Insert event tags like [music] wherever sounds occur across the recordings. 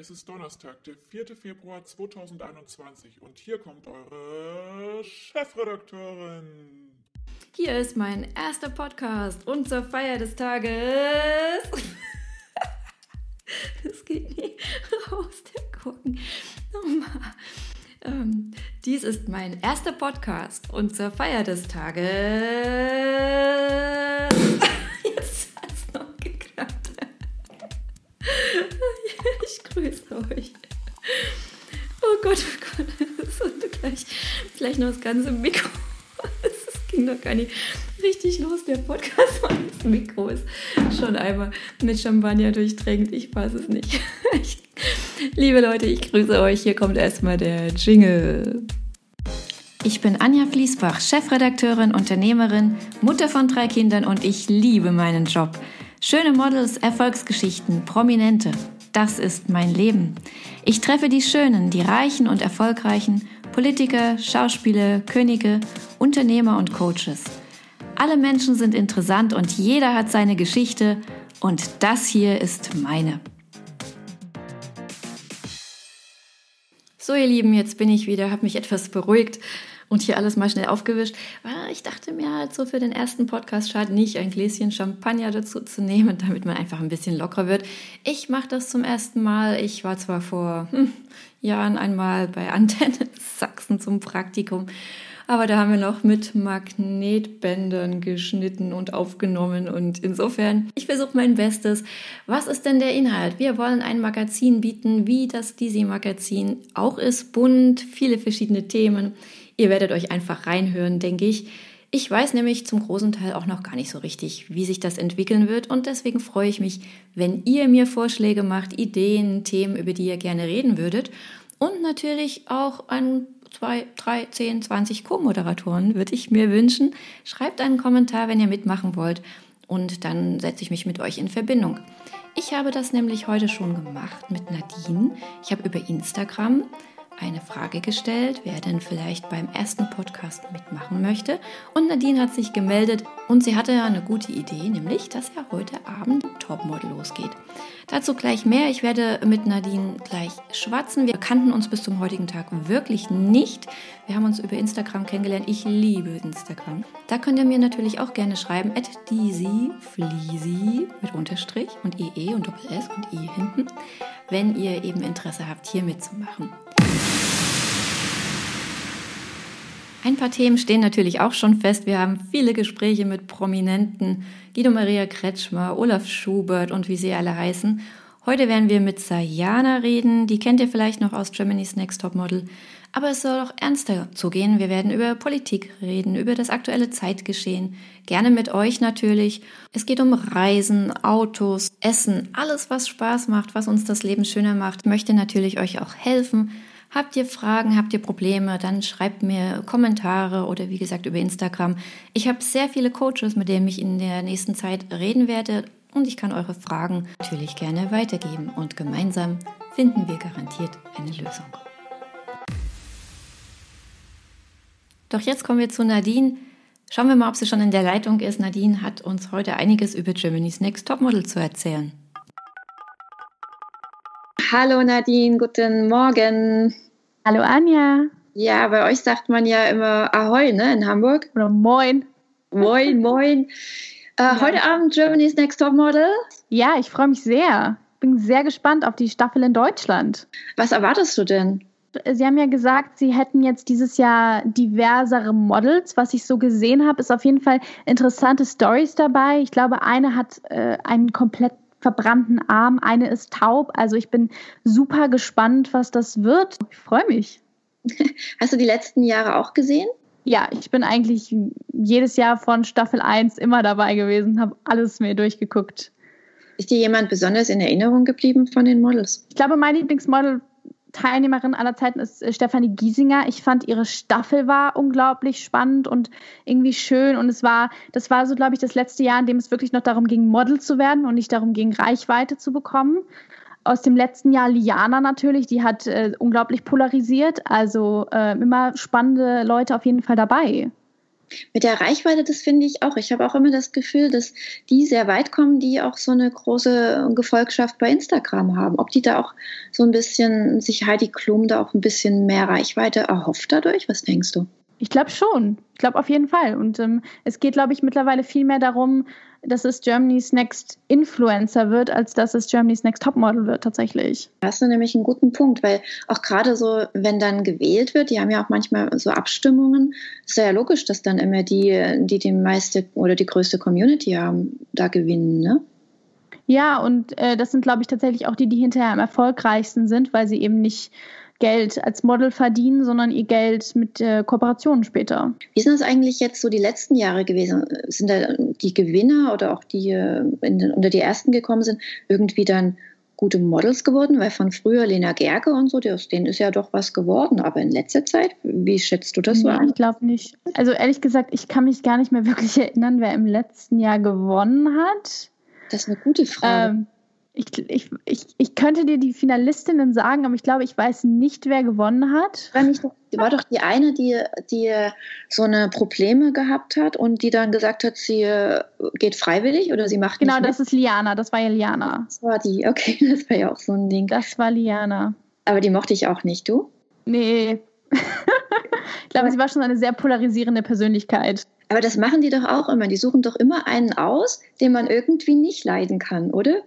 Es ist Donnerstag, der 4. Februar 2021 und hier kommt eure Chefredakteurin. Hier ist mein erster Podcast und zur Feier des Tages. [laughs] Das geht nie raus, der Gucken. Ähm, dies ist mein erster Podcast und zur Feier des Tages. Gleich noch das ganze Mikro. Das [laughs] ging doch gar nicht richtig los, der Podcast. Das Mikro ist schon einmal mit Champagner durchtränkt. Ich weiß es nicht. [laughs] Ich, liebe Leute, ich grüße euch. Hier kommt erstmal der Jingle. Ich bin Anja Fließbach, Chefredakteurin, Unternehmerin, Mutter von drei Kindern und ich liebe meinen Job. Schöne Models, Erfolgsgeschichten, Prominente. Das ist mein Leben. Ich treffe die Schönen, die Reichen und Erfolgreichen, Politiker, Schauspieler, Könige, Unternehmer und Coaches. Alle Menschen sind interessant und jeder hat seine Geschichte und das hier ist meine. So ihr Lieben, jetzt bin ich wieder, habe mich etwas beruhigt und hier alles mal schnell aufgewischt. Ich dachte mir halt so für den ersten Podcast schadet nicht, ein Gläschen Champagner dazu zu nehmen, [laughs] damit man einfach ein bisschen lockerer wird. Ich mache das zum ersten Mal. Ich war zwar vor hm, Jahren einmal bei Antenne Sachsen zum Praktikum, aber da haben wir noch mit Magnetbändern geschnitten und aufgenommen. Und insofern, ich versuche mein Bestes. Was ist denn der Inhalt? Wir wollen ein Magazin bieten, wie das Disi Magazin auch ist. Bunt, viele verschiedene Themen. Ihr werdet euch einfach reinhören, denke ich. Ich weiß nämlich zum großen Teil auch noch gar nicht so richtig, wie sich das entwickeln wird und deswegen freue ich mich, wenn ihr mir Vorschläge macht, Ideen, Themen, über die ihr gerne reden würdet und natürlich auch ein, zwei, drei, zehn, zwanzig Co-Moderatoren würde ich mir wünschen. Schreibt einen Kommentar, wenn ihr mitmachen wollt und dann setze ich mich mit euch in Verbindung. Ich habe das nämlich heute schon gemacht mit Nadine. Ich habe über Instagram eine Frage gestellt, wer denn vielleicht beim ersten Podcast mitmachen möchte. Und Nadine hat sich gemeldet und sie hatte eine gute Idee, nämlich, dass ja heute Abend Topmodel losgeht. Dazu gleich mehr. Ich werde mit Nadine gleich schwatzen. Wir kannten uns bis zum heutigen Tag wirklich nicht. Wir haben uns über Instagram kennengelernt. Ich liebe Instagram. Da könnt ihr mir natürlich auch gerne schreiben, at Fleasy mit Unterstrich und EE und Doppel S und I hinten, wenn ihr eben Interesse habt, hier mitzumachen. Ein paar Themen stehen natürlich auch schon fest. Wir haben viele Gespräche mit Prominenten, Guido Maria Kretschmer, Olaf Schubert und wie sie alle heißen. Heute werden wir mit Sayana reden, die kennt ihr vielleicht noch aus Germany's Next Top Model. Aber es soll auch ernster zugehen. Wir werden über Politik reden, über das aktuelle Zeitgeschehen. Gerne mit euch natürlich. Es geht um Reisen, Autos, Essen, alles was Spaß macht, was uns das Leben schöner macht. Ich möchte natürlich euch auch helfen. Habt ihr Fragen, habt ihr Probleme, dann schreibt mir Kommentare oder wie gesagt über Instagram. Ich habe sehr viele Coaches, mit denen ich in der nächsten Zeit reden werde und ich kann eure Fragen natürlich gerne weitergeben und gemeinsam finden wir garantiert eine Lösung. Doch jetzt kommen wir zu Nadine. Schauen wir mal, ob sie schon in der Leitung ist. Nadine hat uns heute einiges über Germany's Next Topmodel zu erzählen. Hallo Nadine, guten Morgen. Hallo Anja. Ja, bei euch sagt man ja immer Ahoi, ne, in Hamburg. Oder Moin. Moin, [laughs] moin. Äh, ja. Heute Abend Germany's Next Top Model. Ja, ich freue mich sehr. Bin sehr gespannt auf die Staffel in Deutschland. Was erwartest du denn? Sie haben ja gesagt, Sie hätten jetzt dieses Jahr diversere Models. Was ich so gesehen habe, ist auf jeden Fall interessante Stories dabei. Ich glaube, eine hat äh, einen komplett verbrannten Arm, eine ist taub. Also ich bin super gespannt, was das wird. Ich freue mich. [laughs] Hast du die letzten Jahre auch gesehen? Ja, ich bin eigentlich jedes Jahr von Staffel 1 immer dabei gewesen, habe alles mir durchgeguckt. Ist dir jemand besonders in Erinnerung geblieben von den Models? Ich glaube, mein Lieblingsmodel Teilnehmerin aller Zeiten ist äh, Stefanie Giesinger. Ich fand ihre Staffel war unglaublich spannend und irgendwie schön. Und es war, das war so, glaube ich, das letzte Jahr, in dem es wirklich noch darum ging, Model zu werden und nicht darum ging, Reichweite zu bekommen. Aus dem letzten Jahr Liana natürlich, die hat äh, unglaublich polarisiert. Also äh, immer spannende Leute auf jeden Fall dabei. Mit der Reichweite, das finde ich auch. Ich habe auch immer das Gefühl, dass die sehr weit kommen, die auch so eine große Gefolgschaft bei Instagram haben. Ob die da auch so ein bisschen, sich Heidi Klum da auch ein bisschen mehr Reichweite erhofft dadurch? Was denkst du? Ich glaube schon. Ich glaube auf jeden Fall. Und ähm, es geht, glaube ich, mittlerweile viel mehr darum, dass es Germany's Next Influencer wird, als dass es Germany's Next Topmodel wird tatsächlich. Da hast du nämlich einen guten Punkt, weil auch gerade so, wenn dann gewählt wird, die haben ja auch manchmal so Abstimmungen, ist ja logisch, dass dann immer die, die die meiste oder die größte Community haben, da gewinnen, ne? Ja, und äh, das sind, glaube ich, tatsächlich auch die, die hinterher am erfolgreichsten sind, weil sie eben nicht Geld als Model verdienen, sondern ihr Geld mit äh, Kooperationen später. Wie sind das eigentlich jetzt so die letzten Jahre gewesen? Sind da die Gewinner oder auch die äh, den, unter die ersten gekommen sind, irgendwie dann gute Models geworden? Weil von früher Lena Gerke und so, aus denen ist ja doch was geworden. Aber in letzter Zeit, wie schätzt du das nee, so? Ich glaube nicht. Also ehrlich gesagt, ich kann mich gar nicht mehr [laughs] wirklich erinnern, wer im letzten Jahr gewonnen hat. Das ist eine gute Frage. Ähm, ich, ich, ich, ich könnte dir die Finalistinnen sagen, aber ich glaube, ich weiß nicht, wer gewonnen hat. War, nicht, war doch die eine, die, die so eine Probleme gehabt hat und die dann gesagt hat, sie äh, geht freiwillig oder sie macht Genau, nicht das ist Liana, das war ja Liana. Das war die, okay, [laughs] das war ja auch so ein Ding. Das war Liana. Aber die mochte ich auch nicht, du? Nee. [laughs] ich glaube, sie war schon eine sehr polarisierende Persönlichkeit. Aber das machen die doch auch immer. Die suchen doch immer einen aus, den man irgendwie nicht leiden kann, oder?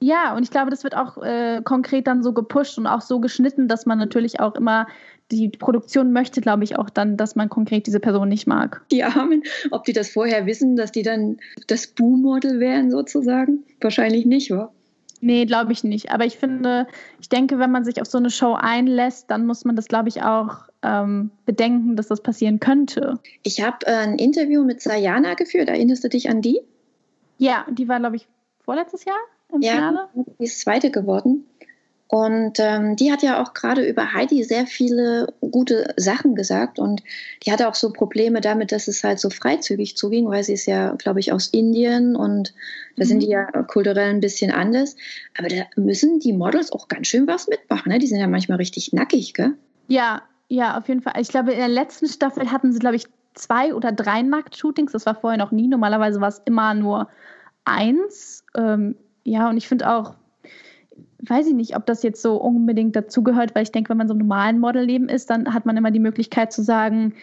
Ja, und ich glaube, das wird auch äh, konkret dann so gepusht und auch so geschnitten, dass man natürlich auch immer die Produktion möchte, glaube ich, auch dann, dass man konkret diese Person nicht mag. Die Armen, ob die das vorher wissen, dass die dann das Boo-Model wären sozusagen? Wahrscheinlich nicht, wa? Nee, glaube ich nicht. Aber ich finde, ich denke, wenn man sich auf so eine Show einlässt, dann muss man das, glaube ich, auch ähm, bedenken, dass das passieren könnte. Ich habe äh, ein Interview mit Sayana geführt. Erinnerst du dich an die? Ja, die war, glaube ich, vorletztes Jahr im ja, Finale? die ist Zweite geworden. Und ähm, die hat ja auch gerade über Heidi sehr viele gute Sachen gesagt. Und die hatte auch so Probleme damit, dass es halt so freizügig zuging, weil sie ist ja, glaube ich, aus Indien und da mhm. sind die ja kulturell ein bisschen anders. Aber da müssen die Models auch ganz schön was mitmachen. Ne? Die sind ja manchmal richtig nackig, gell? Ja, ja, auf jeden Fall. Ich glaube, in der letzten Staffel hatten sie, glaube ich, zwei oder drei Nackt-Shootings. Das war vorher noch nie. Normalerweise war es immer nur eins. Ähm, ja, und ich finde auch, weiß ich nicht, ob das jetzt so unbedingt dazugehört, weil ich denke, wenn man so im normalen Modelleben ist, dann hat man immer die Möglichkeit zu sagen,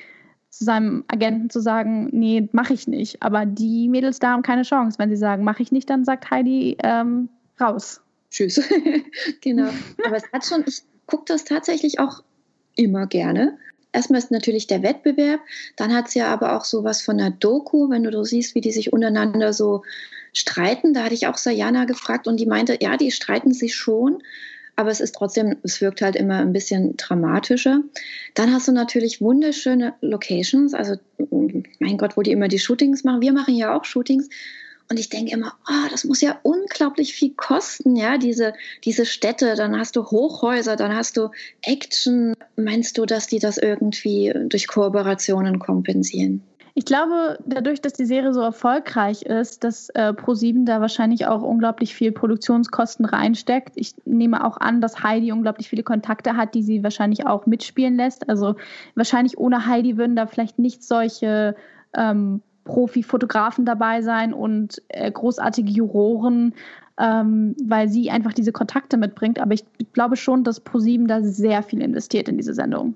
zu seinem Agenten zu sagen, nee, mache ich nicht. Aber die Mädels da haben keine Chance. Wenn sie sagen, mache ich nicht, dann sagt Heidi ähm, raus. Tschüss. [laughs] genau. Aber es hat schon, ich gucke das tatsächlich auch immer gerne. Erstmal ist natürlich der Wettbewerb, dann hat es ja aber auch sowas von der Doku, wenn du so siehst, wie die sich untereinander so streiten. Da hatte ich auch Sayana gefragt und die meinte, ja, die streiten sich schon, aber es ist trotzdem, es wirkt halt immer ein bisschen dramatischer. Dann hast du natürlich wunderschöne Locations, also mein Gott, wo die immer die Shootings machen. Wir machen ja auch Shootings. Und ich denke immer, oh, das muss ja unglaublich viel kosten, ja, diese, diese Städte. Dann hast du Hochhäuser, dann hast du Action. Meinst du, dass die das irgendwie durch Kooperationen kompensieren? Ich glaube, dadurch, dass die Serie so erfolgreich ist, dass äh, ProSieben da wahrscheinlich auch unglaublich viel Produktionskosten reinsteckt. Ich nehme auch an, dass Heidi unglaublich viele Kontakte hat, die sie wahrscheinlich auch mitspielen lässt. Also wahrscheinlich ohne Heidi würden da vielleicht nicht solche ähm, Profi-Fotografen dabei sein und äh, großartige Juroren, ähm, weil sie einfach diese Kontakte mitbringt. Aber ich glaube schon, dass ProSieben da sehr viel investiert in diese Sendung.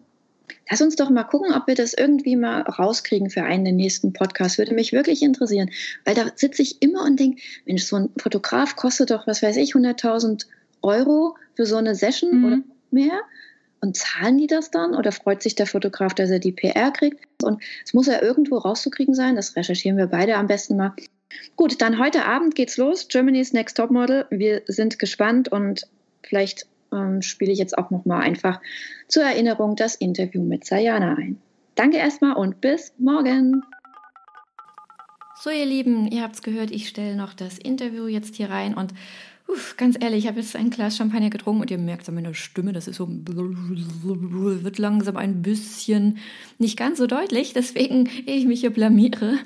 Lass uns doch mal gucken, ob wir das irgendwie mal rauskriegen für einen der nächsten Podcasts. Würde mich wirklich interessieren, weil da sitze ich immer und denke, Mensch, so ein Fotograf kostet doch, was weiß ich, 100.000 Euro für so eine Session mhm. oder mehr. Und zahlen die das dann oder freut sich der Fotograf, dass er die PR kriegt? Und es muss ja irgendwo rauszukriegen sein. Das recherchieren wir beide am besten mal. Gut, dann heute Abend geht's los. Germany's Next Top Model. Wir sind gespannt und vielleicht ähm, spiele ich jetzt auch nochmal einfach zur Erinnerung das Interview mit Sayana ein. Danke erstmal und bis morgen. So, ihr Lieben, ihr habt es gehört, ich stelle noch das Interview jetzt hier rein und uff, ganz ehrlich, ich habe jetzt ein Glas Champagner getrunken und ihr merkt an meiner Stimme, das ist so, wird langsam ein bisschen nicht ganz so deutlich. Deswegen, ehe ich mich hier blamiere,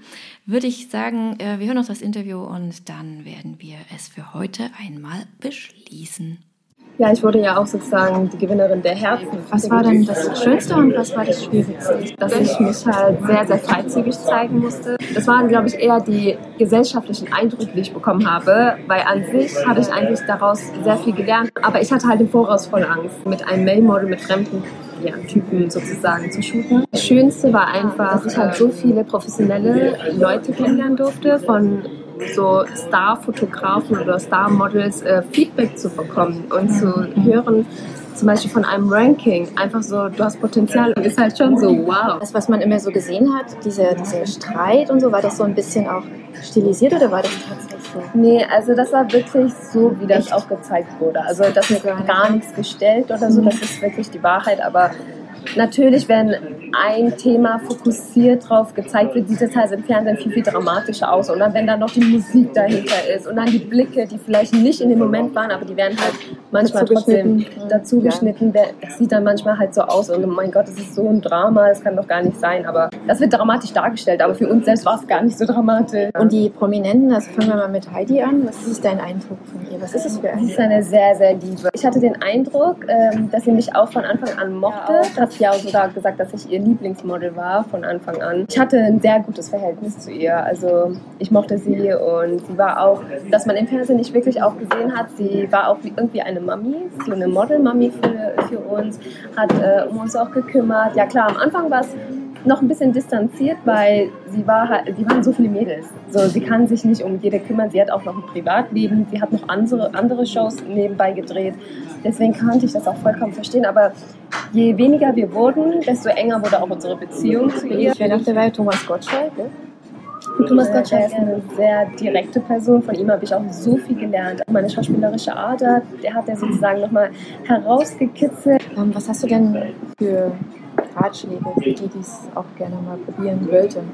würde ich sagen, äh, wir hören noch das Interview und dann werden wir es für heute einmal beschließen. Ja, ich wurde ja auch sozusagen die Gewinnerin der Herzen. Was war denn das Schönste und was war das Schwierigste? Dass ich mich halt sehr, sehr freizügig zeigen musste. Das waren, glaube ich, eher die gesellschaftlichen Eindrücke, die ich bekommen habe, weil an sich habe ich eigentlich daraus sehr viel gelernt. Aber ich hatte halt im Voraus voll Angst, mit einem Mail-Model, mit fremden ja, Typen sozusagen zu shooten. Das Schönste war einfach, dass ich halt so viele professionelle Leute kennenlernen durfte, von so Star-Fotografen oder Star-Models äh, Feedback zu bekommen und zu hören, zum Beispiel von einem Ranking, einfach so, du hast Potenzial, ist halt schon so, wow. Das, was man immer so gesehen hat, dieser, dieser Streit und so, war das so ein bisschen auch stilisiert oder war das tatsächlich so? Nee, also das war wirklich so, wie das Echt? auch gezeigt wurde. Also das ist gar nichts gestellt oder so, das ist wirklich die Wahrheit, aber natürlich, wenn ein Thema fokussiert drauf gezeigt wird, sieht es halt im Fernsehen viel, viel dramatischer aus. Und dann, wenn dann noch die Musik dahinter ist und dann die Blicke, die vielleicht nicht in dem Moment waren, aber die werden halt manchmal dazu trotzdem dazu geschnitten. Das sieht dann manchmal halt so aus und oh mein Gott, das ist so ein Drama, das kann doch gar nicht sein. Aber das wird dramatisch dargestellt, aber für uns selbst war es gar nicht so dramatisch. Und die Prominenten, also fangen wir mal mit Heidi an. Was ist dein Eindruck von ihr? Was ist es für eine? Sie ist eine sehr, sehr liebe. Ich hatte den Eindruck, ähm, dass sie mich auch von Anfang an mochte. Ich habe ja sogar gesagt, dass ich ihr Lieblingsmodel war von Anfang an. Ich hatte ein sehr gutes Verhältnis zu ihr. Also ich mochte sie und sie war auch, dass man im Fernsehen nicht wirklich auch gesehen hat, sie war auch irgendwie eine Mami, so eine Model-Mami für, für uns, hat äh, um uns auch gekümmert. Ja klar, am Anfang war es noch ein bisschen distanziert, weil sie war halt, sie waren so viele Mädels. So, sie kann sich nicht um jede kümmern. Sie hat auch noch ein Privatleben. Sie hat noch andere, andere Shows nebenbei gedreht. Deswegen konnte ich das auch vollkommen verstehen. Aber je weniger wir wurden, desto enger wurde auch unsere Beziehung zu ihr. Ich wäre noch dabei Thomas Gottschalk. Ne? Thomas Gottschalk ist eine sehr direkte Person. Von ihm habe ich auch so viel gelernt. Meine schauspielerische Art, der hat er sozusagen nochmal herausgekitzelt. Ähm, was hast du denn für Ratschläge für die, die es auch gerne mal probieren wollten?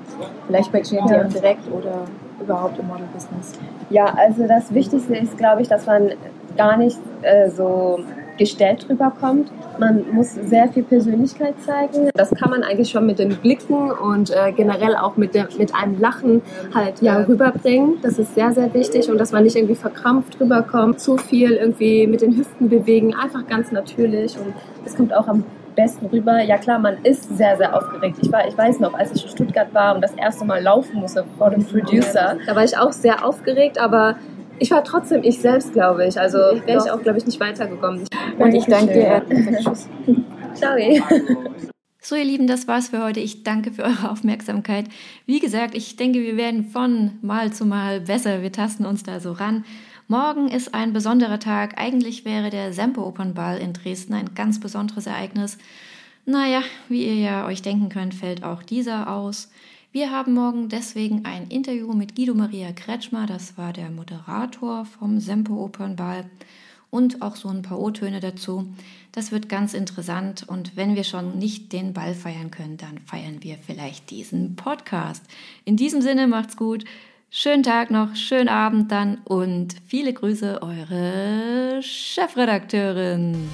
Vielleicht bei GNT ja. direkt oder überhaupt im Model-Business? Ja, also das Wichtigste ist, glaube ich, dass man gar nicht äh, so gestellt rüberkommt. Man muss sehr viel Persönlichkeit zeigen. Das kann man eigentlich schon mit den Blicken und äh, generell auch mit, der, mit einem Lachen halt ja, rüberbringen. Das ist sehr, sehr wichtig und dass man nicht irgendwie verkrampft rüberkommt, zu viel irgendwie mit den Hüften bewegen, einfach ganz natürlich und das kommt auch am besten rüber. Ja klar, man ist sehr, sehr aufgeregt. Ich, war, ich weiß noch, als ich in Stuttgart war und das erste Mal laufen musste vor dem Producer, da war ich auch sehr aufgeregt, aber ich war trotzdem ich selbst, glaube ich. Also wäre ich auch, glaube ich, nicht weitergekommen. Und ich danke dir. Tschüss. Ciao. So, ihr Lieben, das war's für heute. Ich danke für eure Aufmerksamkeit. Wie gesagt, ich denke, wir werden von Mal zu Mal besser. Wir tasten uns da so ran. Morgen ist ein besonderer Tag. Eigentlich wäre der Semper Opernball in Dresden ein ganz besonderes Ereignis. Naja, wie ihr ja euch denken könnt, fällt auch dieser aus. Wir haben morgen deswegen ein Interview mit Guido Maria Kretschmer, das war der Moderator vom Semper Opernball und auch so ein paar O-Töne dazu. Das wird ganz interessant und wenn wir schon nicht den Ball feiern können, dann feiern wir vielleicht diesen Podcast. In diesem Sinne macht's gut. Schönen Tag noch, schönen Abend dann und viele Grüße, eure Chefredakteurin.